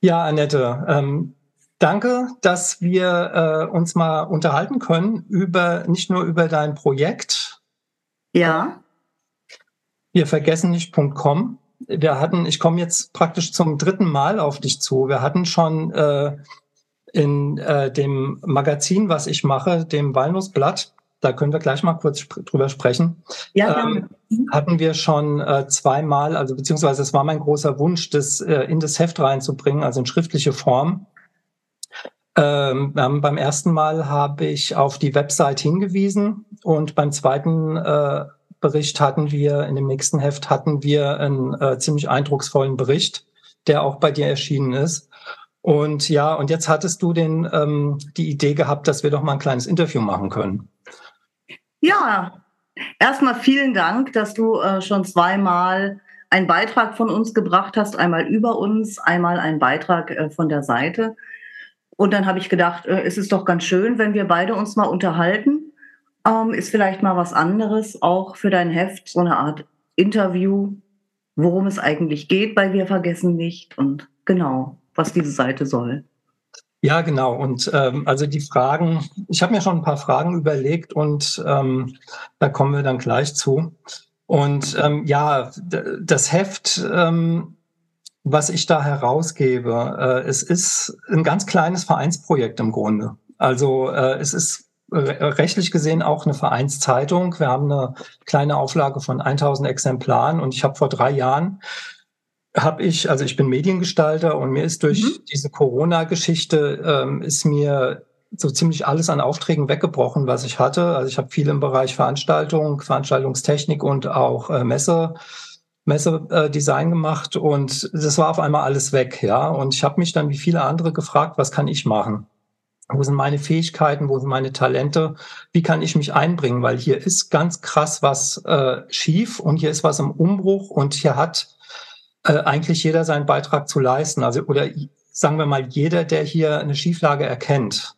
Ja, Annette, ähm, danke, dass wir äh, uns mal unterhalten können über nicht nur über dein Projekt. Ja. Wir vergessen nicht.com. Wir hatten, ich komme jetzt praktisch zum dritten Mal auf dich zu. Wir hatten schon äh, in äh, dem Magazin, was ich mache, dem Walnussblatt, da können wir gleich mal kurz sp drüber sprechen. Ja, ähm, hatten wir schon äh, zweimal, also beziehungsweise es war mein großer Wunsch, das äh, in das Heft reinzubringen, also in schriftliche Form. Ähm, beim ersten Mal habe ich auf die Website hingewiesen und beim zweiten äh, Bericht hatten wir, in dem nächsten Heft hatten wir einen äh, ziemlich eindrucksvollen Bericht, der auch bei dir erschienen ist. Und ja, und jetzt hattest du den, ähm, die Idee gehabt, dass wir doch mal ein kleines Interview machen können. Ja, erstmal vielen Dank, dass du äh, schon zweimal einen Beitrag von uns gebracht hast, einmal über uns, einmal einen Beitrag äh, von der Seite. Und dann habe ich gedacht, äh, es ist doch ganz schön, wenn wir beide uns mal unterhalten. Ähm, ist vielleicht mal was anderes, auch für dein Heft, so eine Art Interview, worum es eigentlich geht bei Wir vergessen nicht und genau, was diese Seite soll. Ja, genau. Und ähm, also die Fragen, ich habe mir schon ein paar Fragen überlegt und ähm, da kommen wir dann gleich zu. Und ähm, ja, das Heft, ähm, was ich da herausgebe, äh, es ist ein ganz kleines Vereinsprojekt im Grunde. Also äh, es ist rechtlich gesehen auch eine Vereinszeitung. Wir haben eine kleine Auflage von 1000 Exemplaren und ich habe vor drei Jahren habe ich, also ich bin Mediengestalter und mir ist durch mhm. diese Corona-Geschichte ähm, ist mir so ziemlich alles an Aufträgen weggebrochen, was ich hatte. Also ich habe viel im Bereich Veranstaltung, Veranstaltungstechnik und auch äh, Messe, Messedesign äh, gemacht und das war auf einmal alles weg, ja. Und ich habe mich dann wie viele andere gefragt, was kann ich machen? Wo sind meine Fähigkeiten? Wo sind meine Talente? Wie kann ich mich einbringen? Weil hier ist ganz krass was äh, schief und hier ist was im Umbruch und hier hat äh, eigentlich jeder seinen Beitrag zu leisten. Also oder sagen wir mal jeder, der hier eine Schieflage erkennt.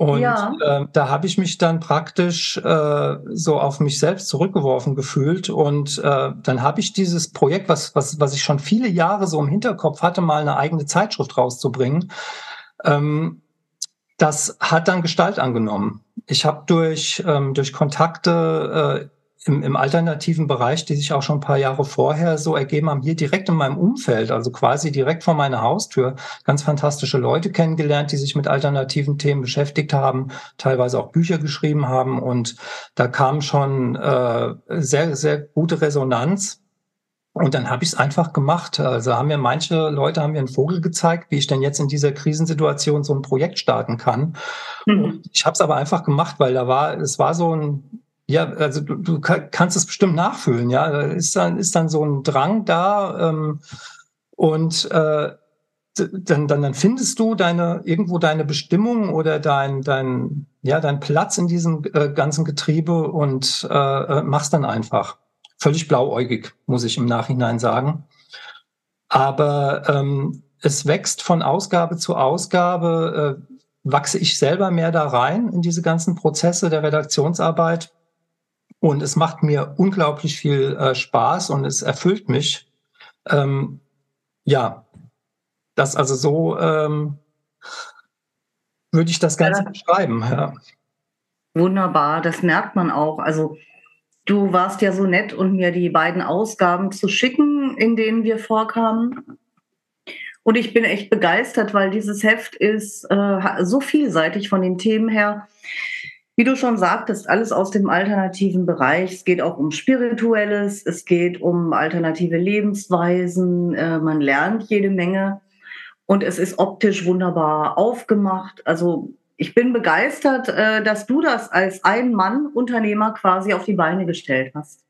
Und ja. äh, da habe ich mich dann praktisch äh, so auf mich selbst zurückgeworfen gefühlt. Und äh, dann habe ich dieses Projekt, was, was, was ich schon viele Jahre so im Hinterkopf hatte, mal eine eigene Zeitschrift rauszubringen. Ähm, das hat dann Gestalt angenommen. Ich habe durch, ähm, durch Kontakte äh, im, im alternativen Bereich, die sich auch schon ein paar Jahre vorher so ergeben haben, hier direkt in meinem Umfeld, also quasi direkt vor meiner Haustür, ganz fantastische Leute kennengelernt, die sich mit alternativen Themen beschäftigt haben, teilweise auch Bücher geschrieben haben. Und da kam schon äh, sehr, sehr gute Resonanz. Und dann habe ich es einfach gemacht. Also haben mir manche Leute haben mir einen Vogel gezeigt, wie ich denn jetzt in dieser Krisensituation so ein Projekt starten kann. Mhm. Ich habe es aber einfach gemacht, weil da war, es war so ein ja, also du, du kannst es bestimmt nachfühlen, ja. Da ist dann, ist dann so ein Drang da ähm, und äh, dann, dann, dann findest du deine irgendwo deine Bestimmung oder dein, dein, ja, dein Platz in diesem äh, ganzen Getriebe und äh, äh machst dann einfach. Völlig blauäugig, muss ich im Nachhinein sagen. Aber ähm, es wächst von Ausgabe zu Ausgabe, äh, wachse ich selber mehr da rein in diese ganzen Prozesse der Redaktionsarbeit und es macht mir unglaublich viel äh, Spaß und es erfüllt mich. Ähm, ja, das also so ähm, würde ich das Ganze ja. beschreiben. Ja. Wunderbar, das merkt man auch. Also du warst ja so nett und mir die beiden Ausgaben zu schicken, in denen wir vorkamen. Und ich bin echt begeistert, weil dieses Heft ist äh, so vielseitig von den Themen her. Wie du schon sagtest, alles aus dem alternativen Bereich. Es geht auch um Spirituelles, es geht um alternative Lebensweisen. Äh, man lernt jede Menge und es ist optisch wunderbar aufgemacht. Also ich bin begeistert, äh, dass du das als Ein-Mann-Unternehmer quasi auf die Beine gestellt hast.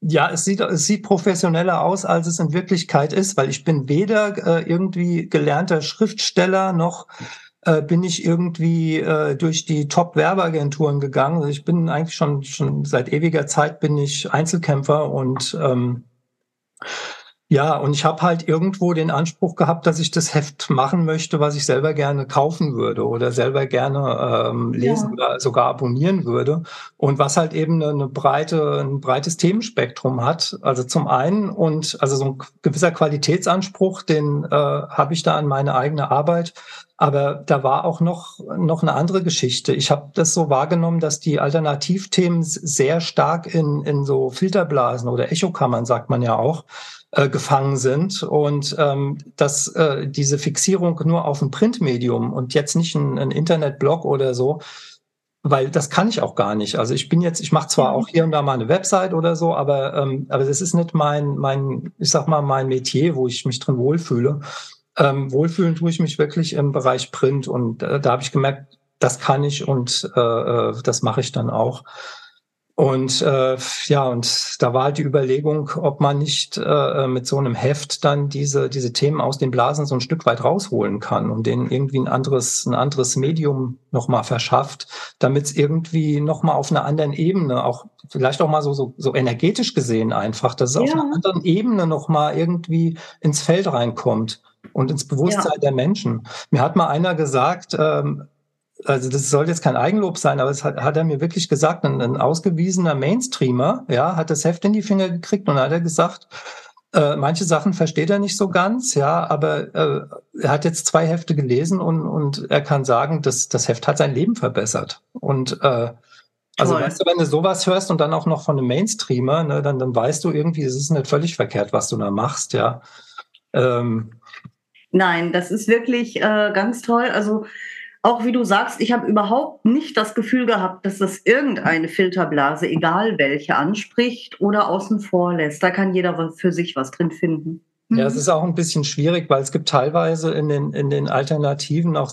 Ja, es sieht, es sieht professioneller aus, als es in Wirklichkeit ist, weil ich bin weder äh, irgendwie gelernter Schriftsteller noch äh, bin ich irgendwie äh, durch die Top-Werbeagenturen gegangen. Also ich bin eigentlich schon, schon seit ewiger Zeit bin ich Einzelkämpfer und ähm, Ja, und ich habe halt irgendwo den Anspruch gehabt, dass ich das Heft machen möchte, was ich selber gerne kaufen würde oder selber gerne ähm, lesen ja. oder sogar abonnieren würde. Und was halt eben eine, eine, breite, ein breites Themenspektrum hat. Also zum einen und also so ein gewisser Qualitätsanspruch, den äh, habe ich da an meine eigene Arbeit. Aber da war auch noch, noch eine andere Geschichte. Ich habe das so wahrgenommen, dass die Alternativthemen sehr stark in, in so Filterblasen oder Echokammern, sagt man ja auch, äh, gefangen sind und ähm, dass äh, diese Fixierung nur auf ein Printmedium und jetzt nicht ein, ein Internetblog oder so, weil das kann ich auch gar nicht. Also ich bin jetzt, ich mache zwar auch hier und da mal eine Website oder so, aber ähm, aber das ist nicht mein mein, ich sag mal mein Metier, wo ich mich drin wohlfühle. Ähm, wohlfühlen tue ich mich wirklich im Bereich Print und äh, da habe ich gemerkt, das kann ich und äh, äh das mache ich dann auch. Und äh, ja, und da war halt die Überlegung, ob man nicht äh, mit so einem Heft dann diese, diese Themen aus den Blasen so ein Stück weit rausholen kann und denen irgendwie ein anderes, ein anderes Medium nochmal verschafft, damit es irgendwie nochmal auf einer anderen Ebene, auch vielleicht auch mal so, so, so energetisch gesehen einfach, dass es ja. auf einer anderen Ebene nochmal irgendwie ins Feld reinkommt und ins Bewusstsein ja. der Menschen. Mir hat mal einer gesagt, ähm, also das soll jetzt kein Eigenlob sein, aber es hat, hat er mir wirklich gesagt, ein, ein, ausgewiesener Mainstreamer, ja, hat das Heft in die Finger gekriegt und hat er gesagt, äh, manche Sachen versteht er nicht so ganz, ja, aber äh, er hat jetzt zwei Hefte gelesen und, und er kann sagen, dass das Heft hat sein Leben verbessert. Und äh, also weißt du, wenn du sowas hörst und dann auch noch von einem Mainstreamer, ne, dann, dann weißt du irgendwie, es ist nicht völlig verkehrt, was du da machst, ja. Ähm, Nein, das ist wirklich äh, ganz toll. Also auch wie du sagst, ich habe überhaupt nicht das Gefühl gehabt, dass das irgendeine Filterblase, egal welche, anspricht oder außen vor lässt. Da kann jeder für sich was drin finden. Ja, es mhm. ist auch ein bisschen schwierig, weil es gibt teilweise in den, in den Alternativen auch,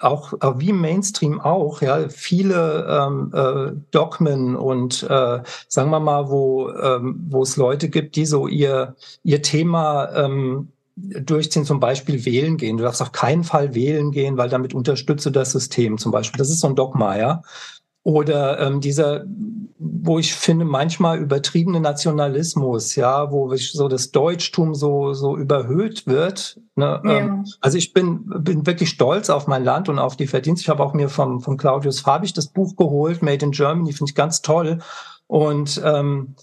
auch, auch wie im Mainstream auch, ja, viele ähm, äh, Dogmen und äh, sagen wir mal, wo, ähm, wo es Leute gibt, die so ihr, ihr Thema ähm, durchziehen, zum Beispiel wählen gehen. Du darfst auf keinen Fall wählen gehen, weil damit unterstütze das System zum Beispiel. Das ist so ein Dogma, ja. Oder ähm, dieser, wo ich finde, manchmal übertriebene Nationalismus, ja, wo so das Deutschtum so, so überhöht wird. Ne? Ja. Ähm, also ich bin, bin wirklich stolz auf mein Land und auf die Verdienste. Ich habe auch mir vom, von Claudius Fabich das Buch geholt, Made in Germany, finde ich ganz toll. Und ähm,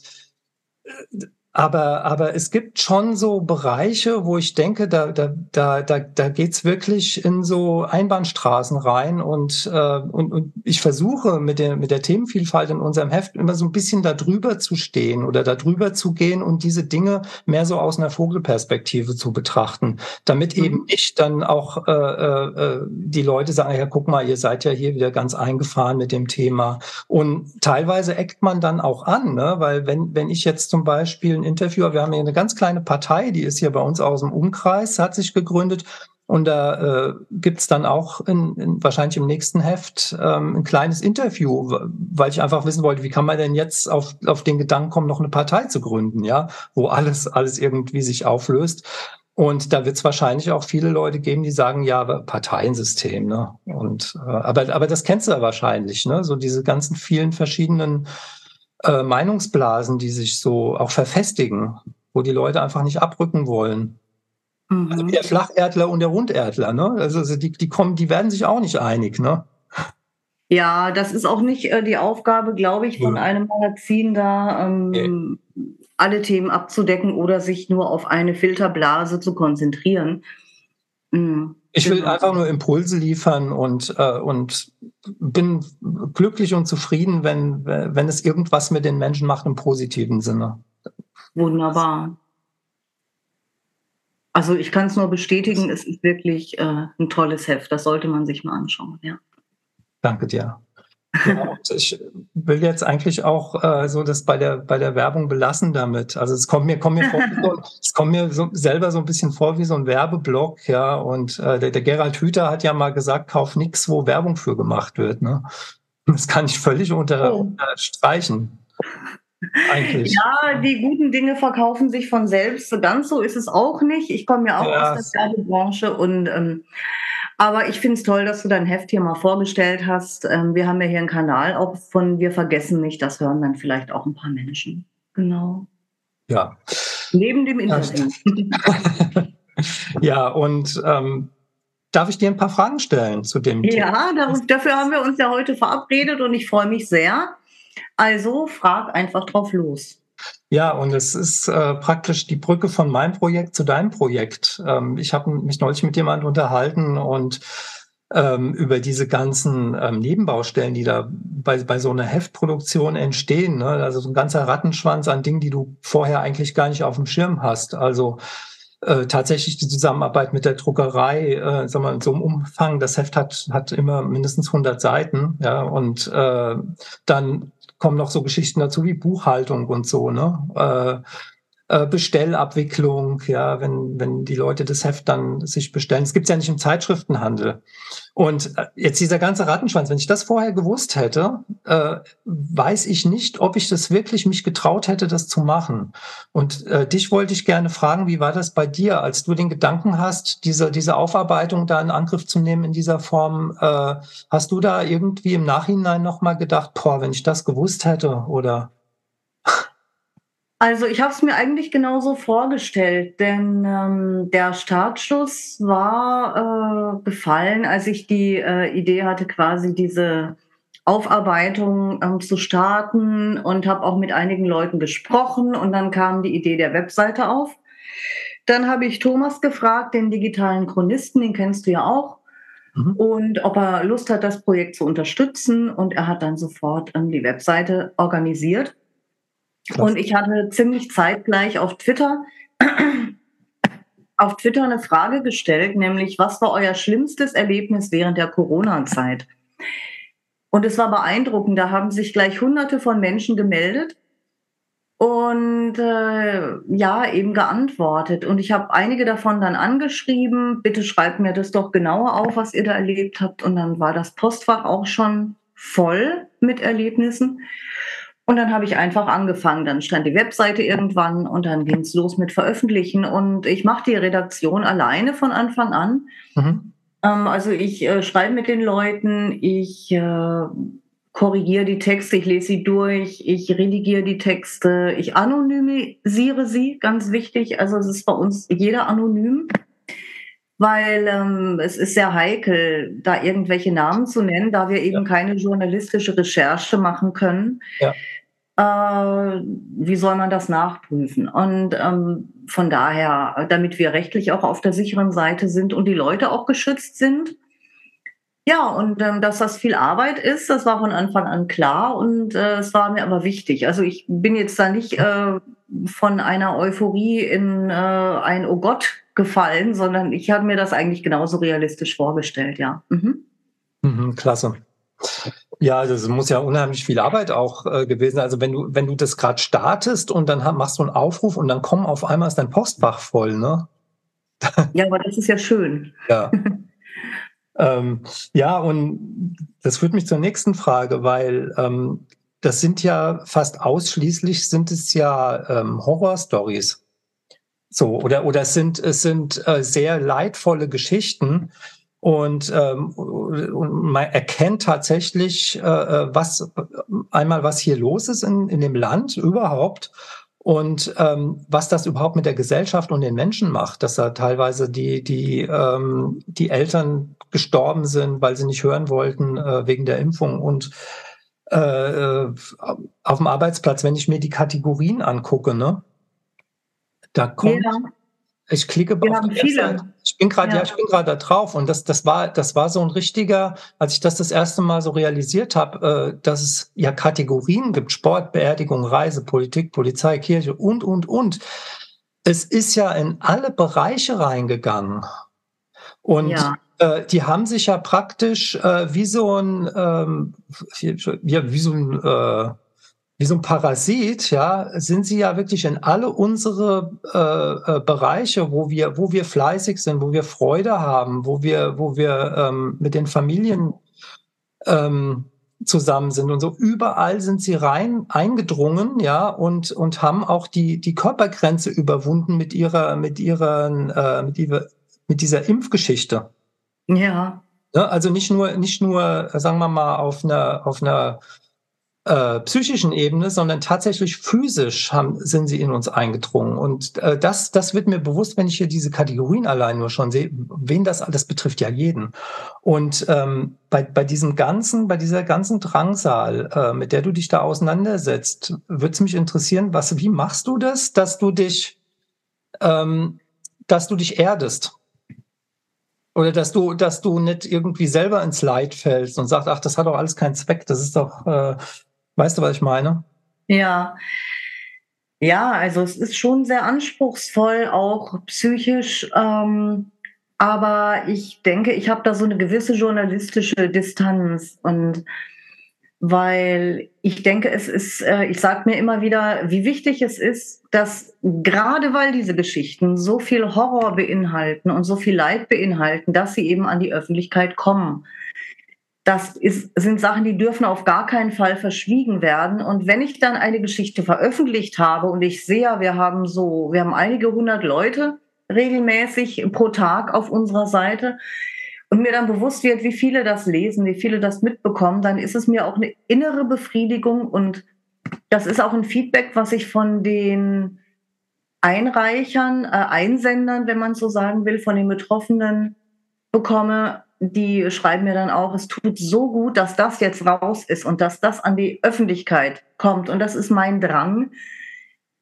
aber, aber es gibt schon so Bereiche, wo ich denke, da, da, da, da, da geht's wirklich in so Einbahnstraßen rein. Und, äh, und, und ich versuche mit der, mit der Themenvielfalt in unserem Heft immer so ein bisschen da drüber zu stehen oder da drüber zu gehen und diese Dinge mehr so aus einer Vogelperspektive zu betrachten, damit mhm. eben nicht dann auch äh, äh, die Leute sagen, ja, guck mal, ihr seid ja hier wieder ganz eingefahren mit dem Thema. Und teilweise eckt man dann auch an, ne? weil wenn, wenn ich jetzt zum Beispiel Interviewer. Wir haben hier eine ganz kleine Partei, die ist hier bei uns aus dem Umkreis, hat sich gegründet. Und da äh, gibt dann auch in, in, wahrscheinlich im nächsten Heft ähm, ein kleines Interview, weil ich einfach wissen wollte, wie kann man denn jetzt auf, auf den Gedanken kommen, noch eine Partei zu gründen, ja, wo alles, alles irgendwie sich auflöst. Und da wird es wahrscheinlich auch viele Leute geben, die sagen, ja, Parteiensystem, ne? Und äh, aber, aber das kennst du ja wahrscheinlich, ne? So diese ganzen vielen verschiedenen äh, Meinungsblasen, die sich so auch verfestigen, wo die Leute einfach nicht abrücken wollen. Mhm. Also der Flacherdler und der Runderdler, ne? Also, also die, die kommen, die werden sich auch nicht einig, ne? Ja, das ist auch nicht äh, die Aufgabe, glaube ich, von ja. einem Magazin da ähm, okay. alle Themen abzudecken oder sich nur auf eine Filterblase zu konzentrieren. Mhm. Ich will genau. einfach nur Impulse liefern und, äh, und bin glücklich und zufrieden, wenn, wenn es irgendwas mit den Menschen macht im positiven Sinne. Wunderbar. Also ich kann es nur bestätigen, es ist wirklich äh, ein tolles Heft. Das sollte man sich mal anschauen. Ja. Danke dir. Ja, ich will jetzt eigentlich auch äh, so das bei der bei der Werbung belassen damit. Also es kommt mir kommt mir vor, so, es kommt mir so, selber so ein bisschen vor wie so ein Werbeblock, ja. Und äh, der, der Gerald Hüther hat ja mal gesagt, kauf nichts, wo Werbung für gemacht wird. Ne? Das kann ich völlig unter, oh. unterstreichen. Eigentlich. Ja, die guten Dinge verkaufen sich von selbst. Ganz so ist es auch nicht. Ich komme ja auch ja, aus der Werbebranche und ähm, aber ich finde es toll, dass du dein Heft hier mal vorgestellt hast. Ähm, wir haben ja hier einen Kanal auch von Wir vergessen nicht. Das hören dann vielleicht auch ein paar Menschen. Genau. Ja. Neben dem Interview. ja, und ähm, darf ich dir ein paar Fragen stellen zu dem Ja, Thema? dafür haben wir uns ja heute verabredet und ich freue mich sehr. Also frag einfach drauf los. Ja, und es ist äh, praktisch die Brücke von meinem Projekt zu deinem Projekt. Ähm, ich habe mich neulich mit jemandem unterhalten und ähm, über diese ganzen ähm, Nebenbaustellen, die da bei, bei so einer Heftproduktion entstehen. Ne? Also so ein ganzer Rattenschwanz an Dingen, die du vorher eigentlich gar nicht auf dem Schirm hast. Also äh, tatsächlich die Zusammenarbeit mit der Druckerei, äh, sagen wir, in so einem Umfang, das Heft hat, hat immer mindestens 100 Seiten, ja, und äh, dann kommen noch so Geschichten dazu wie Buchhaltung und so, ne? Äh, Bestellabwicklung, ja, wenn, wenn die Leute das Heft dann sich bestellen. Es gibt ja nicht im Zeitschriftenhandel. Und äh, jetzt dieser ganze Rattenschwanz, wenn ich das vorher gewusst hätte, äh, weiß ich nicht, ob ich das wirklich mich getraut hätte, das zu machen. Und äh, dich wollte ich gerne fragen, wie war das bei dir, als du den Gedanken hast, diese, diese Aufarbeitung da in Angriff zu nehmen in dieser Form? Äh, hast du da irgendwie im Nachhinein nochmal gedacht, boah, wenn ich das gewusst hätte oder? Also ich habe es mir eigentlich genauso vorgestellt, denn ähm, der Startschuss war äh, gefallen, als ich die äh, Idee hatte, quasi diese Aufarbeitung ähm, zu starten und habe auch mit einigen Leuten gesprochen und dann kam die Idee der Webseite auf. Dann habe ich Thomas gefragt, den digitalen Chronisten, den kennst du ja auch, mhm. und ob er Lust hat, das Projekt zu unterstützen und er hat dann sofort ähm, die Webseite organisiert. Und ich hatte ziemlich zeitgleich auf Twitter auf Twitter eine Frage gestellt, nämlich was war euer schlimmstes Erlebnis während der Corona-Zeit? Und es war beeindruckend, da haben sich gleich hunderte von Menschen gemeldet und äh, ja, eben geantwortet. Und ich habe einige davon dann angeschrieben, bitte schreibt mir das doch genauer auf, was ihr da erlebt habt. Und dann war das Postfach auch schon voll mit Erlebnissen. Und dann habe ich einfach angefangen. Dann stand die Webseite irgendwann und dann ging es los mit Veröffentlichen. Und ich mache die Redaktion alleine von Anfang an. Mhm. Ähm, also ich äh, schreibe mit den Leuten, ich äh, korrigiere die Texte, ich lese sie durch, ich redigiere die Texte, ich anonymisiere sie, ganz wichtig. Also es ist bei uns jeder anonym weil ähm, es ist sehr heikel, da irgendwelche Namen zu nennen, da wir eben ja. keine journalistische Recherche machen können. Ja. Äh, wie soll man das nachprüfen? Und ähm, von daher, damit wir rechtlich auch auf der sicheren Seite sind und die Leute auch geschützt sind. Ja, und ähm, dass das viel Arbeit ist, das war von Anfang an klar und äh, es war mir aber wichtig. Also ich bin jetzt da nicht äh, von einer Euphorie in äh, ein Oh Gott gefallen, sondern ich habe mir das eigentlich genauso realistisch vorgestellt, ja. Mhm. Mhm, klasse. Ja, also es muss ja unheimlich viel Arbeit auch äh, gewesen. Also wenn du, wenn du das gerade startest und dann machst du einen Aufruf und dann kommen auf einmal ist dein Postfach voll, ne? Ja, aber das ist ja schön. Ja. ähm, ja, und das führt mich zur nächsten Frage, weil ähm, das sind ja fast ausschließlich sind es ja ähm, Horror-Stories. So, oder, oder es sind, es sind äh, sehr leidvolle Geschichten. Und, ähm, und man erkennt tatsächlich, äh, äh, was einmal, was hier los ist in, in dem Land überhaupt und ähm, was das überhaupt mit der Gesellschaft und den Menschen macht, dass da teilweise die, die, ähm, die Eltern gestorben sind, weil sie nicht hören wollten äh, wegen der Impfung und äh, äh auf dem Arbeitsplatz, wenn ich mir die Kategorien angucke, ne, da kommt, ja. Ich klicke Wir die viele. Ich bin gerade, ja. ja. ich bin gerade da drauf und das, das war, das war so ein richtiger, als ich das das erste Mal so realisiert habe, äh, dass es ja Kategorien gibt: Sport, Beerdigung, Reise, Politik, Polizei, Kirche und und und. Es ist ja in alle Bereiche reingegangen und ja. Äh, die haben sich ja praktisch äh, wie so ein, ähm, ja, wie so ein äh, wie so ein Parasit, ja, sind sie ja wirklich in alle unsere äh, äh, Bereiche, wo wir, wo wir fleißig sind, wo wir Freude haben, wo wir, wo wir ähm, mit den Familien ähm, zusammen sind und so. Überall sind sie rein eingedrungen, ja, und, und haben auch die, die Körpergrenze überwunden mit ihrer, mit ihren, äh, mit, ihrer, mit dieser Impfgeschichte. Ja. ja. Also nicht nur, nicht nur, sagen wir mal, auf einer, auf einer äh, psychischen Ebene, sondern tatsächlich physisch haben, sind sie in uns eingedrungen. Und äh, das, das wird mir bewusst, wenn ich hier diese Kategorien allein nur schon sehe, wen das alles betrifft ja jeden. Und ähm, bei, bei diesem ganzen, bei dieser ganzen Drangsal, äh, mit der du dich da auseinandersetzt, würde es mich interessieren, was, wie machst du das, dass du dich, ähm, dass du dich erdest? Oder dass du, dass du nicht irgendwie selber ins Leid fällst und sagst, ach, das hat doch alles keinen Zweck, das ist doch, äh, Weißt du, was ich meine? Ja. Ja, also es ist schon sehr anspruchsvoll, auch psychisch. Ähm, aber ich denke, ich habe da so eine gewisse journalistische Distanz und weil ich denke, es ist, äh, ich sage mir immer wieder, wie wichtig es ist, dass gerade weil diese Geschichten so viel Horror beinhalten und so viel Leid beinhalten, dass sie eben an die Öffentlichkeit kommen das ist, sind Sachen, die dürfen auf gar keinen Fall verschwiegen werden. Und wenn ich dann eine Geschichte veröffentlicht habe und ich sehe, wir haben so, wir haben einige hundert Leute regelmäßig pro Tag auf unserer Seite und mir dann bewusst wird, wie viele das lesen, wie viele das mitbekommen, dann ist es mir auch eine innere Befriedigung und das ist auch ein Feedback, was ich von den Einreichern, äh, Einsendern, wenn man so sagen will, von den Betroffenen bekomme, die schreiben mir dann auch, es tut so gut, dass das jetzt raus ist und dass das an die Öffentlichkeit kommt. Und das ist mein Drang,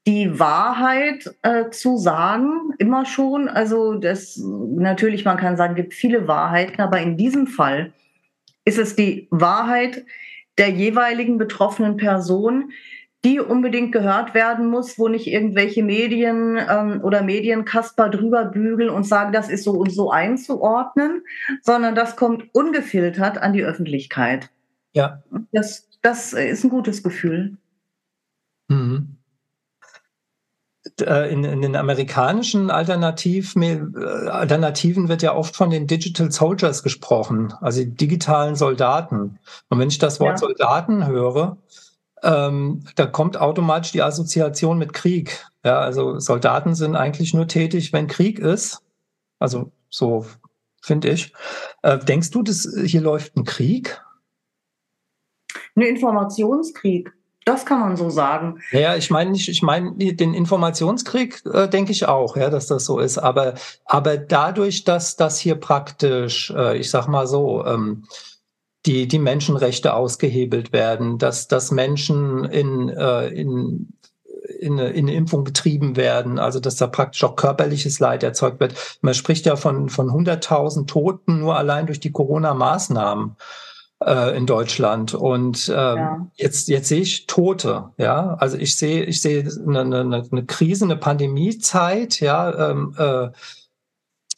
die Wahrheit äh, zu sagen, immer schon. Also das natürlich, man kann sagen, gibt viele Wahrheiten, aber in diesem Fall ist es die Wahrheit der jeweiligen betroffenen Person, die unbedingt gehört werden muss, wo nicht irgendwelche Medien ähm, oder Medienkasper drüber bügeln und sagen, das ist so und so einzuordnen, sondern das kommt ungefiltert an die Öffentlichkeit. Ja. Das, das ist ein gutes Gefühl. Mhm. Äh, in, in, den amerikanischen Alternativ, äh, Alternativen wird ja oft von den Digital Soldiers gesprochen, also digitalen Soldaten. Und wenn ich das Wort ja. Soldaten höre, ähm, da kommt automatisch die Assoziation mit Krieg. Ja, also Soldaten sind eigentlich nur tätig, wenn Krieg ist. Also so finde ich. Äh, denkst du, dass hier läuft ein Krieg? Ein Informationskrieg. Das kann man so sagen. Ja, ich meine nicht, ich meine den Informationskrieg äh, denke ich auch, ja, dass das so ist. Aber aber dadurch, dass das hier praktisch, äh, ich sag mal so, ähm, die, die Menschenrechte ausgehebelt werden, dass, dass Menschen in, äh, in, in, eine, in eine Impfung getrieben werden, also dass da praktisch auch körperliches Leid erzeugt wird. Man spricht ja von, von 100.000 Toten nur allein durch die Corona-Maßnahmen äh, in Deutschland. Und ähm, ja. jetzt, jetzt sehe ich Tote, ja. Also ich sehe, ich sehe eine, eine, eine Krise, eine Pandemiezeit, ja. Ähm, äh,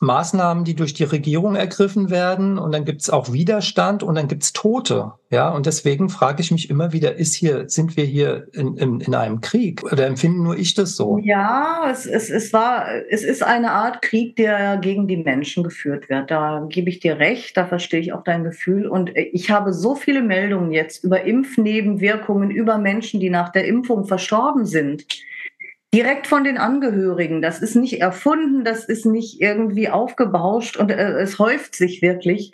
Maßnahmen, die durch die Regierung ergriffen werden und dann gibt es auch Widerstand und dann gibt es Tote. Ja, und deswegen frage ich mich immer wieder, ist hier, sind wir hier in, in, in einem Krieg oder empfinden nur ich das so? Ja, es, es, es war, es ist eine Art Krieg, der gegen die Menschen geführt wird. Da gebe ich dir recht, da verstehe ich auch dein Gefühl. Und ich habe so viele Meldungen jetzt über Impfnebenwirkungen, über Menschen, die nach der Impfung verstorben sind direkt von den Angehörigen. Das ist nicht erfunden, das ist nicht irgendwie aufgebauscht und äh, es häuft sich wirklich.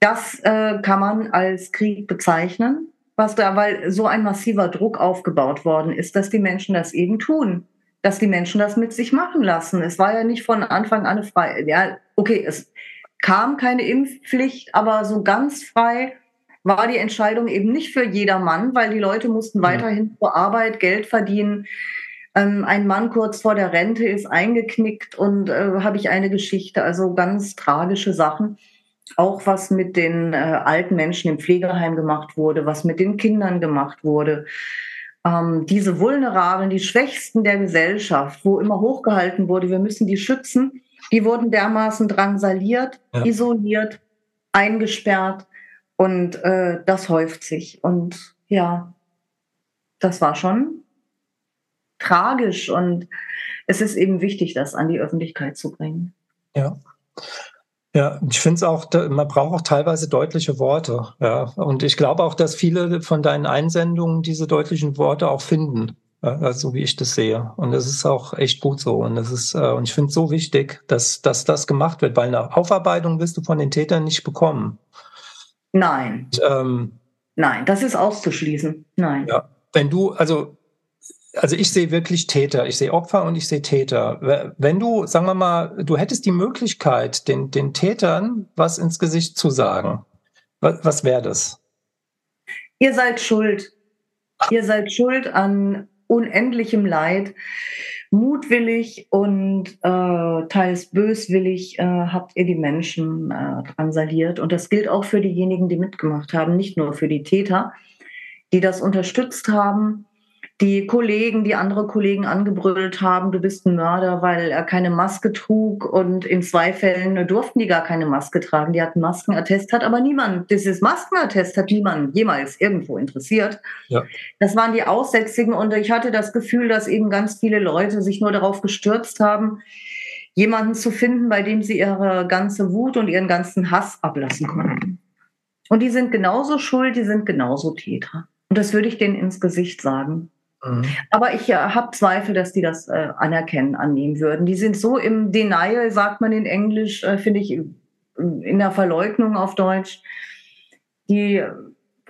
Das äh, kann man als Krieg bezeichnen, was da, weil so ein massiver Druck aufgebaut worden ist, dass die Menschen das eben tun, dass die Menschen das mit sich machen lassen. Es war ja nicht von Anfang an frei. Ja, okay, es kam keine Impfpflicht, aber so ganz frei war die Entscheidung eben nicht für jedermann, weil die Leute mussten weiterhin zur Arbeit Geld verdienen. Ähm, ein Mann kurz vor der Rente ist eingeknickt und äh, habe ich eine Geschichte, also ganz tragische Sachen. Auch was mit den äh, alten Menschen im Pflegeheim gemacht wurde, was mit den Kindern gemacht wurde. Ähm, diese Vulnerablen, die Schwächsten der Gesellschaft, wo immer hochgehalten wurde, wir müssen die schützen, die wurden dermaßen drangsaliert, ja. isoliert, eingesperrt und äh, das häuft sich. Und ja, das war schon tragisch und es ist eben wichtig, das an die Öffentlichkeit zu bringen. Ja. Ja, ich finde es auch, man braucht auch teilweise deutliche Worte. Ja. Und ich glaube auch, dass viele von deinen Einsendungen diese deutlichen Worte auch finden, ja, so wie ich das sehe. Und das ist auch echt gut so. Und das ist, äh, und ich finde es so wichtig, dass, dass das gemacht wird, weil eine Aufarbeitung wirst du von den Tätern nicht bekommen. Nein. Und, ähm, Nein, das ist auszuschließen. Nein. Ja, wenn du, also, also ich sehe wirklich Täter, ich sehe Opfer und ich sehe Täter. Wenn du, sagen wir mal, du hättest die Möglichkeit, den, den Tätern was ins Gesicht zu sagen, was, was wäre das? Ihr seid schuld. Ihr seid schuld an unendlichem Leid. Mutwillig und äh, teils böswillig äh, habt ihr die Menschen äh, drangsaliert. Und das gilt auch für diejenigen, die mitgemacht haben, nicht nur für die Täter, die das unterstützt haben die Kollegen, die andere Kollegen angebrüllt haben, du bist ein Mörder, weil er keine Maske trug. Und in zwei Fällen durften die gar keine Maske tragen. Die hatten Maskenattest, hat aber niemand, dieses Maskenattest hat niemand jemals irgendwo interessiert. Ja. Das waren die Aussätzigen und ich hatte das Gefühl, dass eben ganz viele Leute sich nur darauf gestürzt haben, jemanden zu finden, bei dem sie ihre ganze Wut und ihren ganzen Hass ablassen konnten. Und die sind genauso schuld, die sind genauso Täter. Und das würde ich denen ins Gesicht sagen. Mhm. Aber ich äh, habe Zweifel, dass die das äh, anerkennen, annehmen würden. Die sind so im Denial, sagt man in Englisch, äh, finde ich, in der Verleugnung auf Deutsch. Die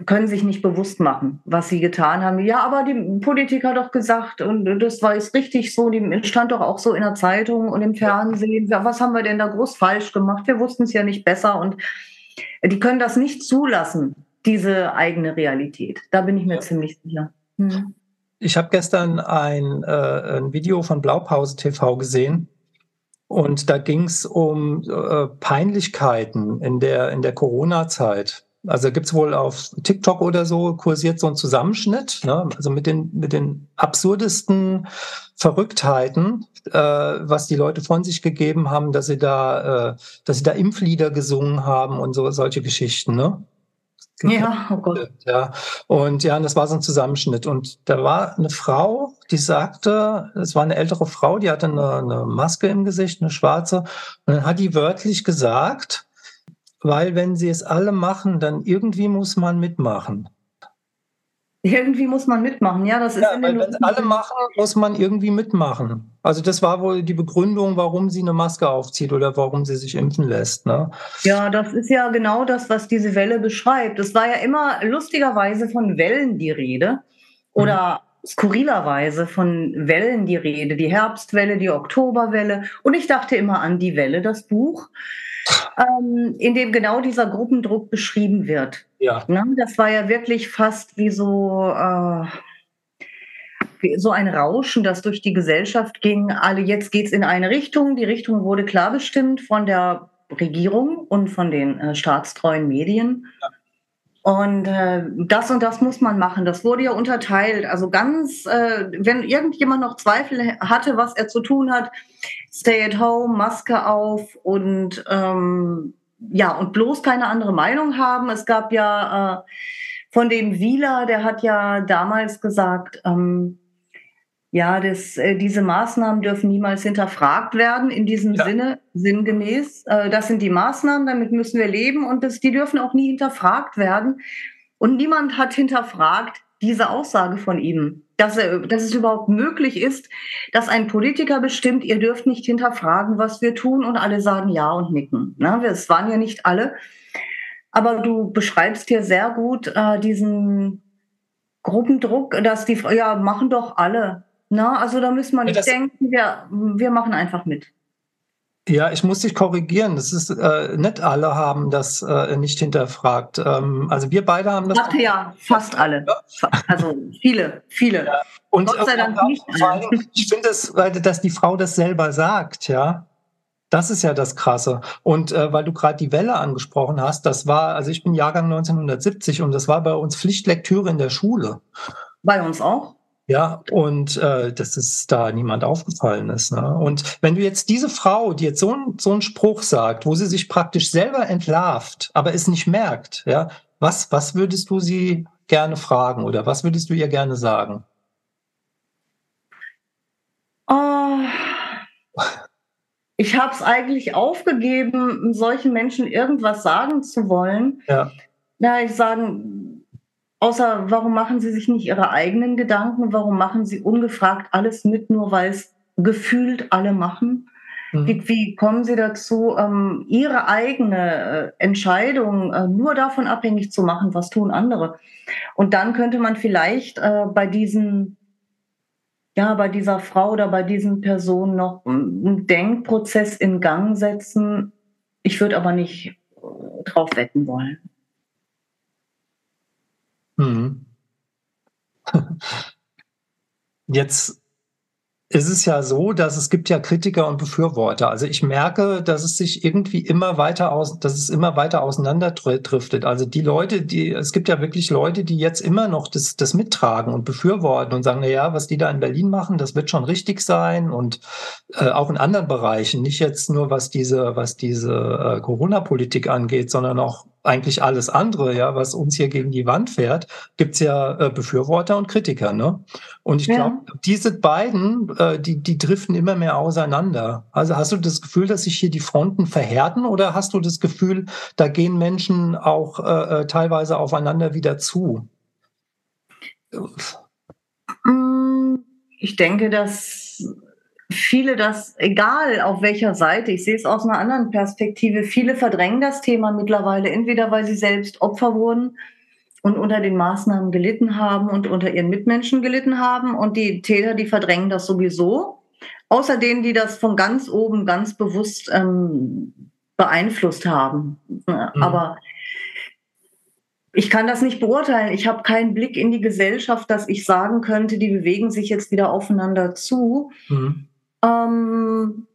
können sich nicht bewusst machen, was sie getan haben. Ja, aber die Politiker hat doch gesagt, und das war jetzt richtig so, die stand doch auch so in der Zeitung und im Fernsehen. Ja, was haben wir denn da groß falsch gemacht? Wir wussten es ja nicht besser und die können das nicht zulassen, diese eigene Realität. Da bin ich mir ja. ziemlich sicher. Hm. Ich habe gestern ein, äh, ein Video von Blaupause TV gesehen und da ging es um äh, Peinlichkeiten in der, in der Corona-Zeit. Also gibt es wohl auf TikTok oder so kursiert so ein Zusammenschnitt, ne? also mit den, mit den absurdesten Verrücktheiten, äh, was die Leute von sich gegeben haben, dass sie da, äh, dass sie da Impflieder gesungen haben und so solche Geschichten. Ne? Ja, oh Gott. Ja. Und ja, das war so ein Zusammenschnitt. Und da war eine Frau, die sagte, es war eine ältere Frau, die hatte eine, eine Maske im Gesicht, eine schwarze. Und dann hat die wörtlich gesagt, weil wenn sie es alle machen, dann irgendwie muss man mitmachen. Irgendwie muss man mitmachen, ja, das ist. Ja, weil wenn alle machen, muss man irgendwie mitmachen. Also das war wohl die Begründung, warum sie eine Maske aufzieht oder warum sie sich impfen lässt. Ne? Ja, das ist ja genau das, was diese Welle beschreibt. Es war ja immer lustigerweise von Wellen die Rede oder mhm. skurrilerweise von Wellen die Rede. Die Herbstwelle, die Oktoberwelle. Und ich dachte immer an die Welle, das Buch ähm, in dem genau dieser Gruppendruck beschrieben wird. Ja. Ne? Das war ja wirklich fast wie so, äh, wie so ein Rauschen, das durch die Gesellschaft ging. Alle, jetzt geht es in eine Richtung. Die Richtung wurde klar bestimmt von der Regierung und von den äh, staatstreuen Medien. Ja. Und äh, das und das muss man machen. Das wurde ja unterteilt. Also ganz, äh, wenn irgendjemand noch Zweifel hatte, was er zu tun hat, Stay at home, Maske auf und ähm, ja, und bloß keine andere Meinung haben. Es gab ja äh, von dem Wieler, der hat ja damals gesagt, ähm, ja, das, äh, diese Maßnahmen dürfen niemals hinterfragt werden, in diesem ja. Sinne, sinngemäß. Äh, das sind die Maßnahmen, damit müssen wir leben und das, die dürfen auch nie hinterfragt werden. Und niemand hat hinterfragt diese Aussage von ihm dass, dass es überhaupt möglich ist, dass ein Politiker bestimmt, ihr dürft nicht hinterfragen, was wir tun und alle sagen ja und nicken. Ne? Es waren ja nicht alle. Aber du beschreibst hier sehr gut äh, diesen Gruppendruck, dass die, ja, machen doch alle. Ne? Also da müssen wir nicht ja, denken, wir, wir machen einfach mit. Ja, ich muss dich korrigieren. Das ist äh, nicht alle haben das äh, nicht hinterfragt. Ähm, also wir beide haben das. Ich dachte ja, fast alle. Also viele, viele. Ja. Und Gott sei Dank nicht alle. Ich finde es, weil dass die Frau das selber sagt, ja. Das ist ja das Krasse. Und äh, weil du gerade die Welle angesprochen hast, das war, also ich bin Jahrgang 1970 und das war bei uns Pflichtlektüre in der Schule. Bei uns auch? Ja, und äh, dass es da niemand aufgefallen ist. Ne? Und wenn du jetzt diese Frau, die jetzt so, ein, so einen Spruch sagt, wo sie sich praktisch selber entlarvt, aber es nicht merkt, ja, was, was würdest du sie gerne fragen oder was würdest du ihr gerne sagen? Oh, ich habe es eigentlich aufgegeben, solchen Menschen irgendwas sagen zu wollen. Ja. Na, ich sagen, Außer, warum machen Sie sich nicht Ihre eigenen Gedanken? Warum machen Sie ungefragt alles mit, nur weil es gefühlt alle machen? Mhm. Wie, wie, kommen Sie dazu, ähm, Ihre eigene äh, Entscheidung äh, nur davon abhängig zu machen, was tun andere? Und dann könnte man vielleicht äh, bei diesen ja, bei dieser Frau oder bei diesen Personen noch einen Denkprozess in Gang setzen. Ich würde aber nicht äh, drauf wetten wollen. Mhm. Jetzt ist es ja so, dass es gibt ja Kritiker und Befürworter. Also ich merke, dass es sich irgendwie immer weiter aus, dass es immer weiter auseinanderdriftet. Also die Leute, die, es gibt ja wirklich Leute, die jetzt immer noch das, das mittragen und befürworten und sagen, na ja, was die da in Berlin machen, das wird schon richtig sein und äh, auch in anderen Bereichen, nicht jetzt nur was diese, was diese äh, Corona-Politik angeht, sondern auch eigentlich alles andere, ja, was uns hier gegen die Wand fährt, gibt's ja äh, Befürworter und Kritiker, ne? Und ich glaube, ja. diese beiden, äh, die, die driften immer mehr auseinander. Also hast du das Gefühl, dass sich hier die Fronten verhärten oder hast du das Gefühl, da gehen Menschen auch äh, äh teilweise aufeinander wieder zu? Mm, ich denke, dass viele das, egal auf welcher Seite, ich sehe es aus einer anderen Perspektive, viele verdrängen das Thema mittlerweile, entweder weil sie selbst Opfer wurden und unter den Maßnahmen gelitten haben und unter ihren Mitmenschen gelitten haben und die Täter, die verdrängen das sowieso, außer denen, die das von ganz oben ganz bewusst ähm, beeinflusst haben. Mhm. Aber ich kann das nicht beurteilen. Ich habe keinen Blick in die Gesellschaft, dass ich sagen könnte, die bewegen sich jetzt wieder aufeinander zu. Mhm. Ähm,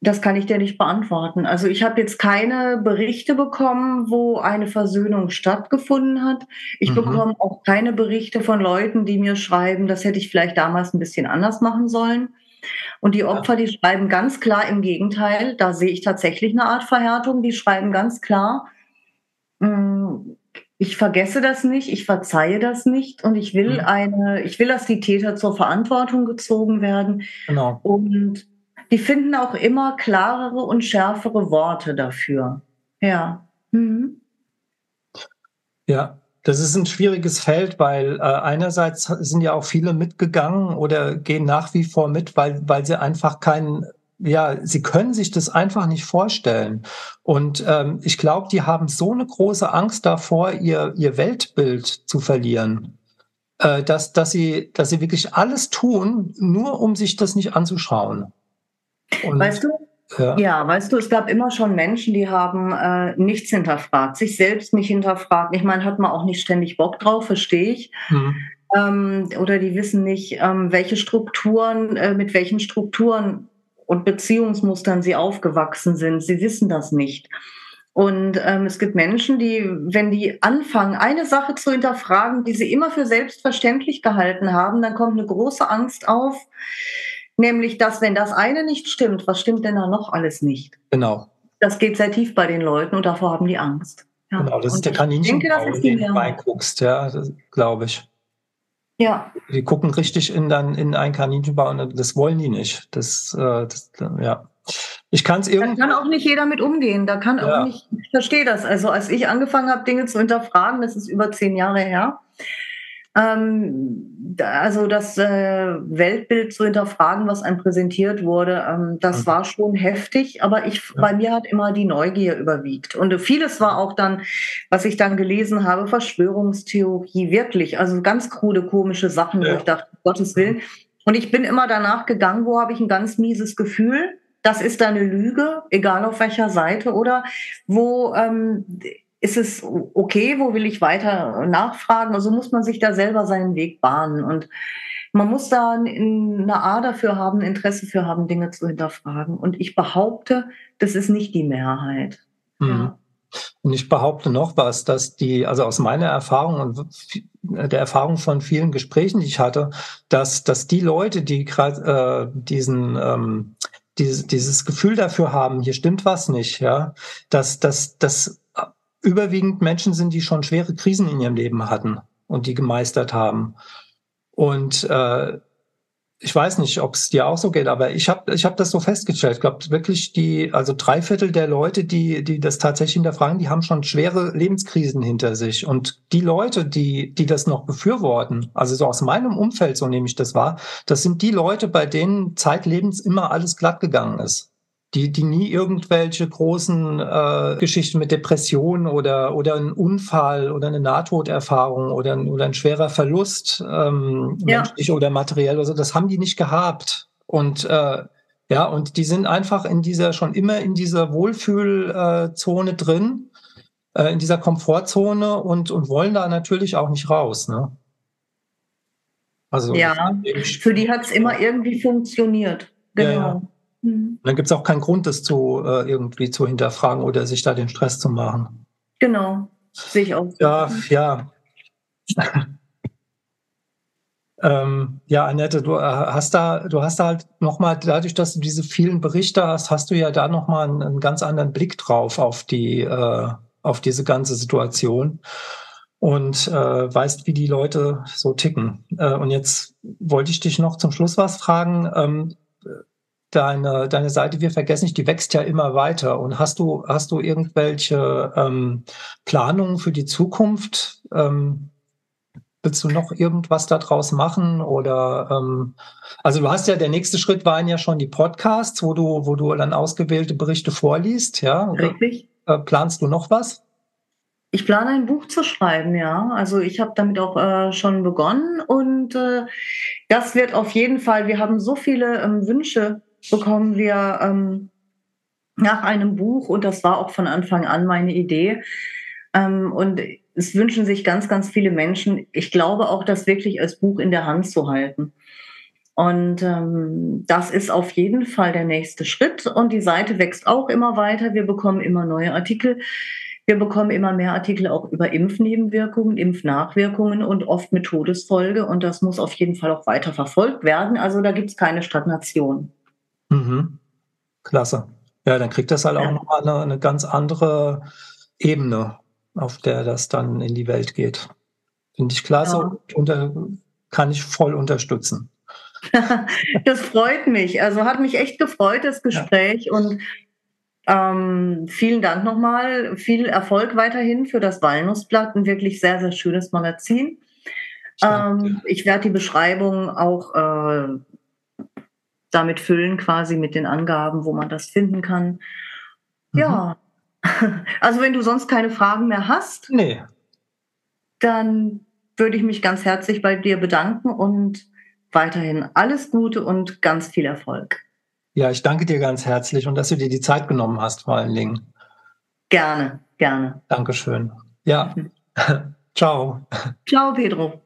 das kann ich dir nicht beantworten. Also ich habe jetzt keine Berichte bekommen, wo eine Versöhnung stattgefunden hat. Ich mhm. bekomme auch keine Berichte von Leuten, die mir schreiben, das hätte ich vielleicht damals ein bisschen anders machen sollen. Und die Opfer, die schreiben ganz klar im Gegenteil, da sehe ich tatsächlich eine Art Verhärtung, die schreiben ganz klar, hm, ich vergesse das nicht, ich verzeihe das nicht und ich will mhm. eine, ich will, dass die Täter zur Verantwortung gezogen werden. Genau. Und die finden auch immer klarere und schärfere Worte dafür. Ja. Mhm. Ja, das ist ein schwieriges Feld, weil äh, einerseits sind ja auch viele mitgegangen oder gehen nach wie vor mit, weil, weil sie einfach keinen ja, sie können sich das einfach nicht vorstellen. Und ähm, ich glaube, die haben so eine große Angst davor, ihr, ihr Weltbild zu verlieren, äh, dass, dass, sie, dass sie wirklich alles tun, nur um sich das nicht anzuschauen. Und, weißt du, ja. ja. weißt du, es gab immer schon Menschen, die haben äh, nichts hinterfragt, sich selbst nicht hinterfragt. Ich meine, hat man auch nicht ständig Bock drauf, verstehe ich. Mhm. Ähm, oder die wissen nicht, ähm, welche Strukturen, äh, mit welchen Strukturen und Beziehungsmustern sie aufgewachsen sind. Sie wissen das nicht. Und ähm, es gibt Menschen, die, wenn die anfangen, eine Sache zu hinterfragen, die sie immer für selbstverständlich gehalten haben, dann kommt eine große Angst auf, nämlich dass, wenn das eine nicht stimmt, was stimmt denn da noch alles nicht? Genau. Das geht sehr tief bei den Leuten und davor haben die Angst. Ja. Genau, das und ist der Kaninchenbau, in den du reinguckst, ja, glaube ich. Ja. Die gucken richtig in dann in ein Kaninchenbau und das wollen die nicht. Das, äh, das ja. Ich kann es irgendwie. Da kann auch nicht jeder mit umgehen. Da kann ja. auch nicht. Ich verstehe das. Also als ich angefangen habe, Dinge zu hinterfragen, das ist über zehn Jahre her, also das äh, Weltbild zu hinterfragen, was einem präsentiert wurde, ähm, das mhm. war schon heftig, aber ich, bei mir hat immer die Neugier überwiegt. Und vieles war auch dann, was ich dann gelesen habe, Verschwörungstheorie, wirklich, also ganz krude, komische Sachen, ja. wo ich dachte, Gottes Willen. Und ich bin immer danach gegangen, wo habe ich ein ganz mieses Gefühl, das ist eine Lüge, egal auf welcher Seite, oder wo ähm, ist es okay, wo will ich weiter nachfragen? Also muss man sich da selber seinen Weg bahnen. Und man muss da eine A dafür haben, Interesse für haben, Dinge zu hinterfragen. Und ich behaupte, das ist nicht die Mehrheit. Mhm. Ja. Und ich behaupte noch was, dass die, also aus meiner Erfahrung und der Erfahrung von vielen Gesprächen, die ich hatte, dass, dass die Leute, die gerade äh, diesen ähm, dieses, dieses Gefühl dafür haben, hier stimmt was nicht, ja, dass, dass, dass überwiegend Menschen sind, die schon schwere Krisen in ihrem Leben hatten und die gemeistert haben. Und äh, ich weiß nicht, ob es dir auch so geht, aber ich habe ich hab das so festgestellt. Ich glaube wirklich, die, also drei Viertel der Leute, die, die das tatsächlich hinterfragen, die haben schon schwere Lebenskrisen hinter sich. Und die Leute, die, die das noch befürworten, also so aus meinem Umfeld, so nehme ich das wahr, das sind die Leute, bei denen zeitlebens immer alles glatt gegangen ist die, die nie irgendwelche großen äh, Geschichten mit Depressionen oder, oder ein Unfall oder eine Nahtoderfahrung oder ein, oder ein schwerer Verlust, ähm, ja. menschlich oder materiell oder so, das haben die nicht gehabt. Und äh, ja, und die sind einfach in dieser, schon immer in dieser Wohlfühlzone äh, drin, äh, in dieser Komfortzone und, und wollen da natürlich auch nicht raus. Ne? Also, ja, für die hat es immer irgendwie funktioniert. Genau. Ja, ja. Mhm. Dann gibt es auch keinen Grund, das zu äh, irgendwie zu hinterfragen oder sich da den Stress zu machen. Genau, sehe ich auch. Ja, ja. ähm, ja, Annette, du äh, hast da, du hast da halt nochmal, dadurch, dass du diese vielen Berichte hast, hast du ja da nochmal einen, einen ganz anderen Blick drauf auf die, äh, auf diese ganze Situation und äh, weißt, wie die Leute so ticken. Äh, und jetzt wollte ich dich noch zum Schluss was fragen. Ähm, deine, deine Seite Wir vergessen nicht, die wächst ja immer weiter. Und hast du, hast du irgendwelche ähm, Planungen für die Zukunft? Ähm, willst du noch irgendwas daraus machen? Oder ähm, also du hast ja, der nächste Schritt waren ja schon die Podcasts, wo du, wo du dann ausgewählte Berichte vorliest, ja? Richtig. Äh, planst du noch was? Ich plane ein Buch zu schreiben, ja. Also ich habe damit auch äh, schon begonnen und äh, das wird auf jeden Fall, wir haben so viele ähm, Wünsche bekommen wir ähm, nach einem Buch und das war auch von Anfang an meine Idee. Ähm, und es wünschen sich ganz, ganz viele Menschen, ich glaube auch, das wirklich als Buch in der Hand zu halten. Und ähm, das ist auf jeden Fall der nächste Schritt. Und die Seite wächst auch immer weiter. Wir bekommen immer neue Artikel. Wir bekommen immer mehr Artikel auch über Impfnebenwirkungen, Impfnachwirkungen und oft mit Todesfolge. Und das muss auf jeden Fall auch weiter verfolgt werden. Also da gibt es keine Stagnation. Mhm. Klasse. Ja, dann kriegt das halt auch nochmal eine, eine ganz andere Ebene, auf der das dann in die Welt geht. Finde ich klasse ja. und unter, kann ich voll unterstützen. das freut mich. Also hat mich echt gefreut, das Gespräch. Ja. Und ähm, vielen Dank nochmal. Viel Erfolg weiterhin für das Walnussblatt. Ein wirklich sehr, sehr schönes Magazin. Ähm, ich werde die Beschreibung auch äh, damit füllen, quasi mit den Angaben, wo man das finden kann. Mhm. Ja, also wenn du sonst keine Fragen mehr hast, nee. dann würde ich mich ganz herzlich bei dir bedanken und weiterhin alles Gute und ganz viel Erfolg. Ja, ich danke dir ganz herzlich und dass du dir die Zeit genommen hast, vor allen Dingen. Gerne, gerne. Dankeschön. Ja. Ciao. Ciao, Pedro.